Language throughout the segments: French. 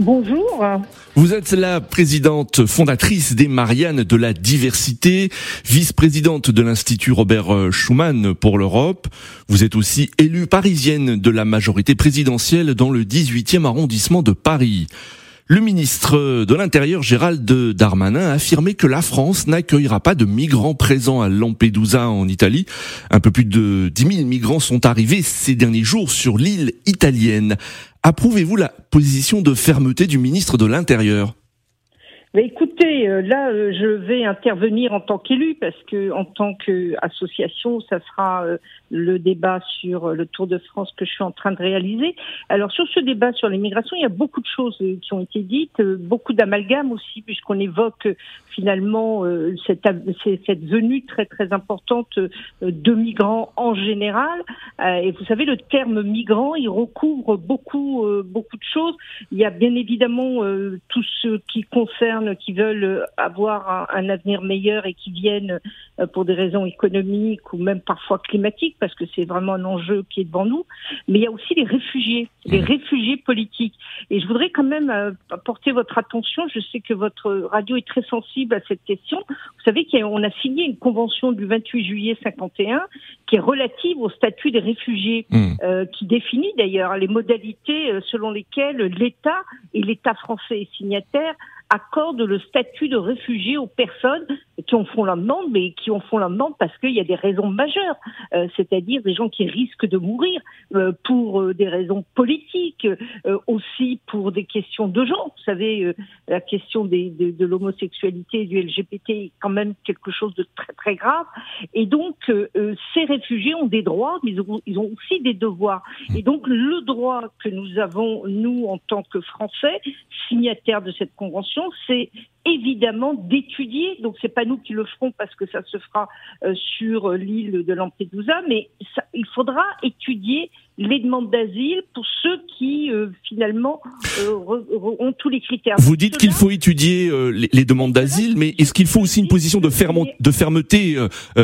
Bonjour. Vous êtes la présidente fondatrice des Mariannes de la diversité, vice-présidente de l'Institut Robert Schuman pour l'Europe. Vous êtes aussi élue parisienne de la majorité présidentielle dans le 18e arrondissement de Paris. Le ministre de l'Intérieur Gérald Darmanin a affirmé que la France n'accueillera pas de migrants présents à Lampedusa en Italie. Un peu plus de 10 000 migrants sont arrivés ces derniers jours sur l'île italienne. Approuvez-vous la position de fermeté du ministre de l'Intérieur? Mais écoutez, euh, là, euh, je vais intervenir en tant qu'élu parce que en tant qu'association, ça sera euh, le débat sur le Tour de France que je suis en train de réaliser. Alors sur ce débat sur l'immigration, il y a beaucoup de choses qui ont été dites, beaucoup d'amalgames aussi, puisqu'on évoque finalement cette, cette venue très très importante de migrants en général. Et vous savez, le terme migrant, il recouvre beaucoup beaucoup de choses. Il y a bien évidemment tout ce qui concerne qui veulent avoir un, avenir meilleur et qui viennent euh, pour des raisons économiques ou même parfois climatiques, parce que c'est vraiment un enjeu qui est devant nous. Mais il y a aussi les réfugiés, les mmh. réfugiés politiques. Et je voudrais quand même euh, porter votre attention. Je sais que votre radio est très sensible à cette question. Vous savez qu'on a signé une convention du 28 juillet 51 qui est relative au statut des réfugiés, mmh. euh, qui définit d'ailleurs les modalités selon lesquelles l'État et l'État français est signataire accorde le statut de réfugié aux personnes qui en font la demande, mais qui en font la demande parce qu'il y a des raisons majeures, euh, c'est-à-dire des gens qui risquent de mourir euh, pour euh, des raisons politiques, aussi pour des questions de genre. Vous savez, la question de l'homosexualité et du LGBT est quand même quelque chose de très très grave. Et donc, ces réfugiés ont des droits, mais ils ont, ils ont aussi des devoirs. Et donc, le droit que nous avons, nous, en tant que Français, signataires de cette convention, c'est évidemment d'étudier. Donc c'est pas nous qui le ferons parce que ça se fera euh, sur l'île de Lampedusa, mais il faudra étudier les demandes d'asile pour ceux qui euh, finalement euh, ont tous les critères. Vous dites qu'il faut étudier les, demandes d'asile, mais est-ce qu'il faut aussi une position de, de fermeté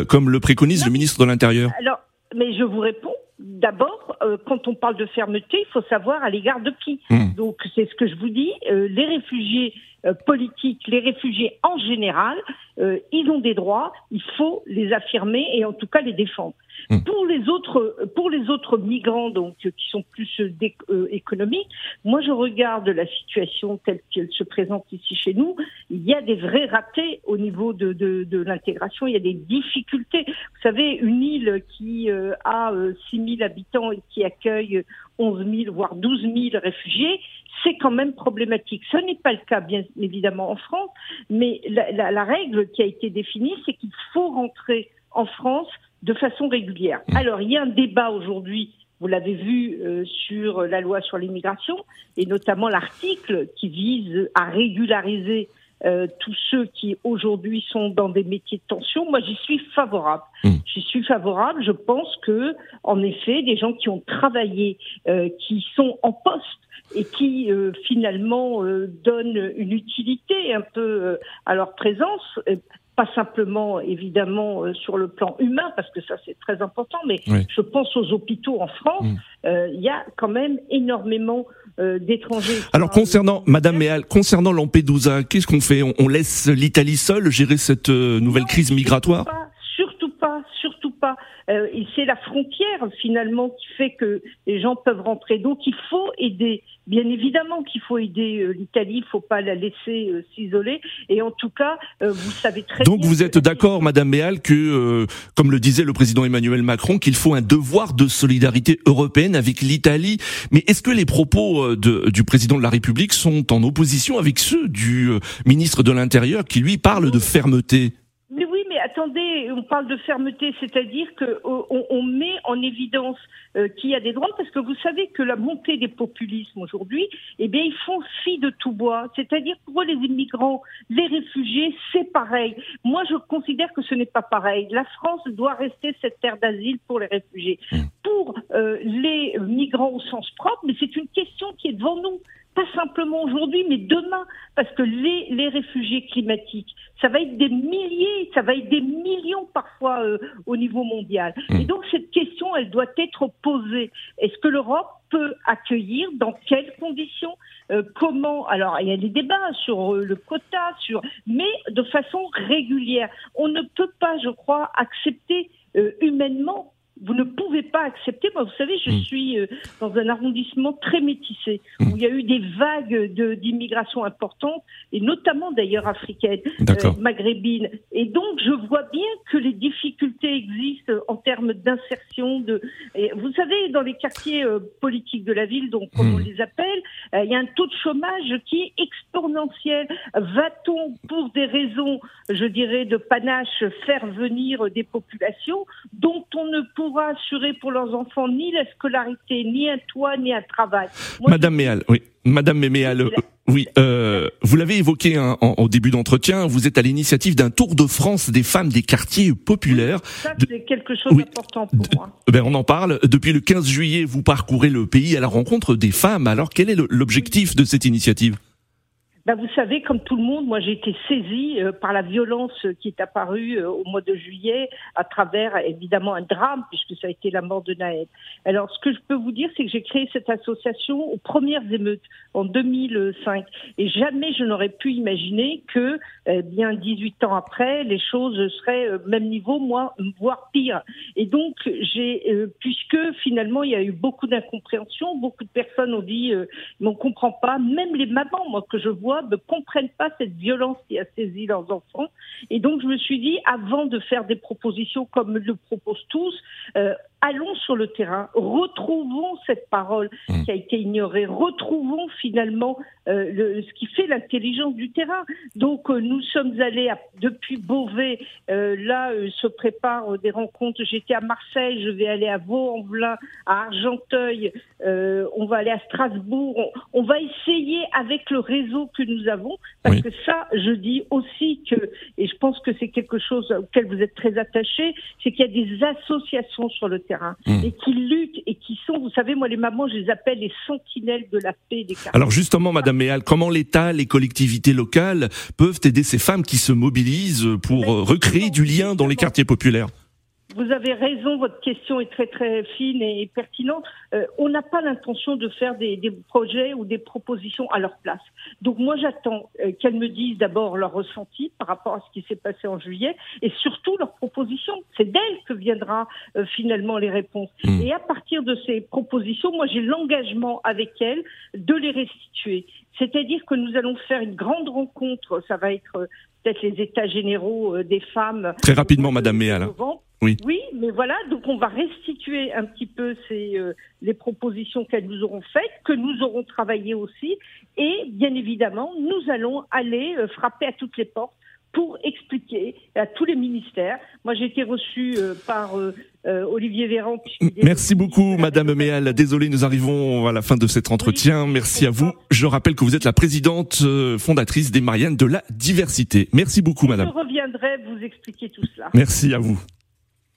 comme le préconise le ministre de l'Intérieur? Alors, mais je vous réponds. D'abord, quand on parle de fermeté, il faut savoir à l'égard de qui. Hmm. Donc, c'est ce que je vous dis. les réfugiés euh, politiques, les réfugiés en général, euh, ils ont des droits, il faut les affirmer et en tout cas les défendre. Hmm. Pour les autres, pour les autres migrants donc qui sont plus euh, économiques, moi je regarde la situation telle qu'elle se présente ici chez nous. Il y a des vrais ratés au niveau de, de, de l'intégration. Il y a des difficultés. Vous savez, une île qui a 6 000 habitants et qui accueille 11 000 voire 12 000 réfugiés, c'est quand même problématique. Ce n'est pas le cas, bien évidemment, en France, mais la, règle qui a été définie, c'est qu'il faut rentrer en France de façon régulière. Mmh. Alors, il y a un débat aujourd'hui vous l'avez vu euh, sur la loi sur l'immigration et notamment l'article qui vise à régulariser euh, tous ceux qui aujourd'hui sont dans des métiers de tension. Moi, j'y suis favorable. Mmh. J'y suis favorable. Je pense que, en effet, des gens qui ont travaillé, euh, qui sont en poste et qui euh, finalement euh, donnent une utilité un peu euh, à leur présence, pas simplement évidemment sur le plan humain parce que ça c'est très important, mais je pense aux hôpitaux en France, mm. il y a quand même énormément d'étrangers. Alors concernant Madame Méal, concernant Lampedusa, qu'est-ce qu'on fait? On, laisse l'Italie seule gérer cette nouvelle crise migratoire? Et c'est la frontière finalement qui fait que les gens peuvent rentrer. Donc il faut aider Bien évidemment qu'il faut aider euh, l'Italie, il ne faut pas la laisser euh, s'isoler. Et en tout cas, euh, vous savez très Donc vous êtes d'accord, Madame Méal, que, comme le disait le président Emmanuel Macron, qu'il faut un devoir de solidarité européenne avec l'Italie. Mais est-ce que les propos de, du président de la République sont en opposition avec ceux du ministre de l'Intérieur qui lui parle de fermeté? Attendez, on parle de fermeté, c'est-à-dire qu'on on met en évidence euh, qu'il y a des droits, parce que vous savez que la montée des populismes aujourd'hui, eh bien, ils font fi de tout bois. C'est-à-dire pour les immigrants, les réfugiés, c'est pareil. Moi, je considère que ce n'est pas pareil. La France doit rester cette terre d'asile pour les réfugiés. Mmh. Pour euh, les migrants au sens propre, mais c'est une question qui est devant nous pas simplement aujourd'hui, mais demain, parce que les, les réfugiés climatiques, ça va être des milliers, ça va être des millions parfois euh, au niveau mondial. Mmh. Et donc cette question, elle doit être posée. Est-ce que l'Europe peut accueillir Dans quelles conditions euh, Comment? Alors il y a des débats sur euh, le quota, sur, mais de façon régulière. On ne peut pas, je crois, accepter humainement vous ne pouvez pas accepter. Moi, vous savez, je hmm. suis euh, dans un arrondissement très métissé où il y a eu des vagues d'immigration importantes et notamment d'ailleurs africaines, euh, maghrébines. Et donc, je vois bien que les difficultés existent en termes d'insertion. De, vous savez, dans les quartiers euh, politiques de la ville, donc comme on hmm. les appelle, il y a un taux de chômage qui est exponentiel. Va-t-on, pour des raisons, je dirais, de panache, faire venir des populations dont on ne peut pourra assurer pour leurs enfants ni la scolarité, ni un toit, ni un travail. Madame Méal, oui. Madame Méal, euh, oui, euh, vous l'avez évoqué hein, au début d'entretien, vous êtes à l'initiative d'un tour de France des femmes des quartiers populaires. Ça, c'est quelque chose d'important pour moi. Ben, on en parle. Depuis le 15 juillet, vous parcourez le pays à la rencontre des femmes. Alors, quel est l'objectif de cette initiative? Ben, vous savez, comme tout le monde, moi j'ai été saisie euh, par la violence qui est apparue euh, au mois de juillet à travers évidemment un drame puisque ça a été la mort de Naël. Alors ce que je peux vous dire, c'est que j'ai créé cette association aux premières émeutes en 2005 et jamais je n'aurais pu imaginer que eh bien 18 ans après les choses seraient au euh, même niveau, moi, voire pire. Et donc j'ai puisque finalement il y a eu beaucoup d'incompréhension, beaucoup de personnes ont dit mais on comprend pas, même les mamans moi que je vois ne comprennent pas cette violence qui a saisi leurs enfants. Et donc, je me suis dit, avant de faire des propositions comme le proposent tous, euh, allons sur le terrain, retrouvons cette parole mmh. qui a été ignorée, retrouvons finalement euh, le, ce qui fait l'intelligence du terrain. Donc euh, nous sommes allés à, depuis Beauvais, euh, là euh, se préparent des rencontres. J'étais à Marseille, je vais aller à Vaux-en-Velin, à Argenteuil, on va aller à Strasbourg. On, on, va essayer avec le réseau que nous avons, parce que ça, je dis aussi que, et je pense que c'est quelque chose auquel vous êtes très attachés, c'est qu'il y a des associations sur le terrain Mmh. et qui luttent et qui sont, vous savez, moi les mamans, je les appelle les sentinelles de la paix des quartiers. Alors justement, Madame Méal, comment l'État, les collectivités locales peuvent aider ces femmes qui se mobilisent pour recréer du lien dans les quartiers populaires? Vous avez raison, votre question est très très fine et pertinente. Euh, on n'a pas l'intention de faire des, des, projets ou des propositions à leur place. Donc moi j'attends euh, qu'elles me disent d'abord leur ressenti par rapport à ce qui s'est passé en juillet et surtout leurs propositions. C'est d'elles que viendra euh, finalement les réponses. Mmh. Et à partir de ces propositions, moi j'ai l'engagement avec elles de les restituer. C'est-à-dire que nous allons faire une grande rencontre, ça va être peut-être les états généraux des femmes. Très rapidement, Madame Méal. Hein. Oui. Oui, mais voilà, donc on va restituer un petit peu ces, euh, les propositions qu'elles nous auront faites, que nous aurons travaillé aussi, et bien évidemment, nous allons aller euh, frapper à toutes les portes pour expliquer à tous les ministères. Moi, j'ai été reçue euh, par Olivier Véran. Merci beaucoup, Madame Méal. Désolé, nous arrivons à la fin de cet entretien. Merci à vous. Je rappelle que vous êtes la présidente fondatrice des Mariannes de la diversité. Merci beaucoup, Madame. Je reviendrai vous expliquer tout cela. Merci à vous.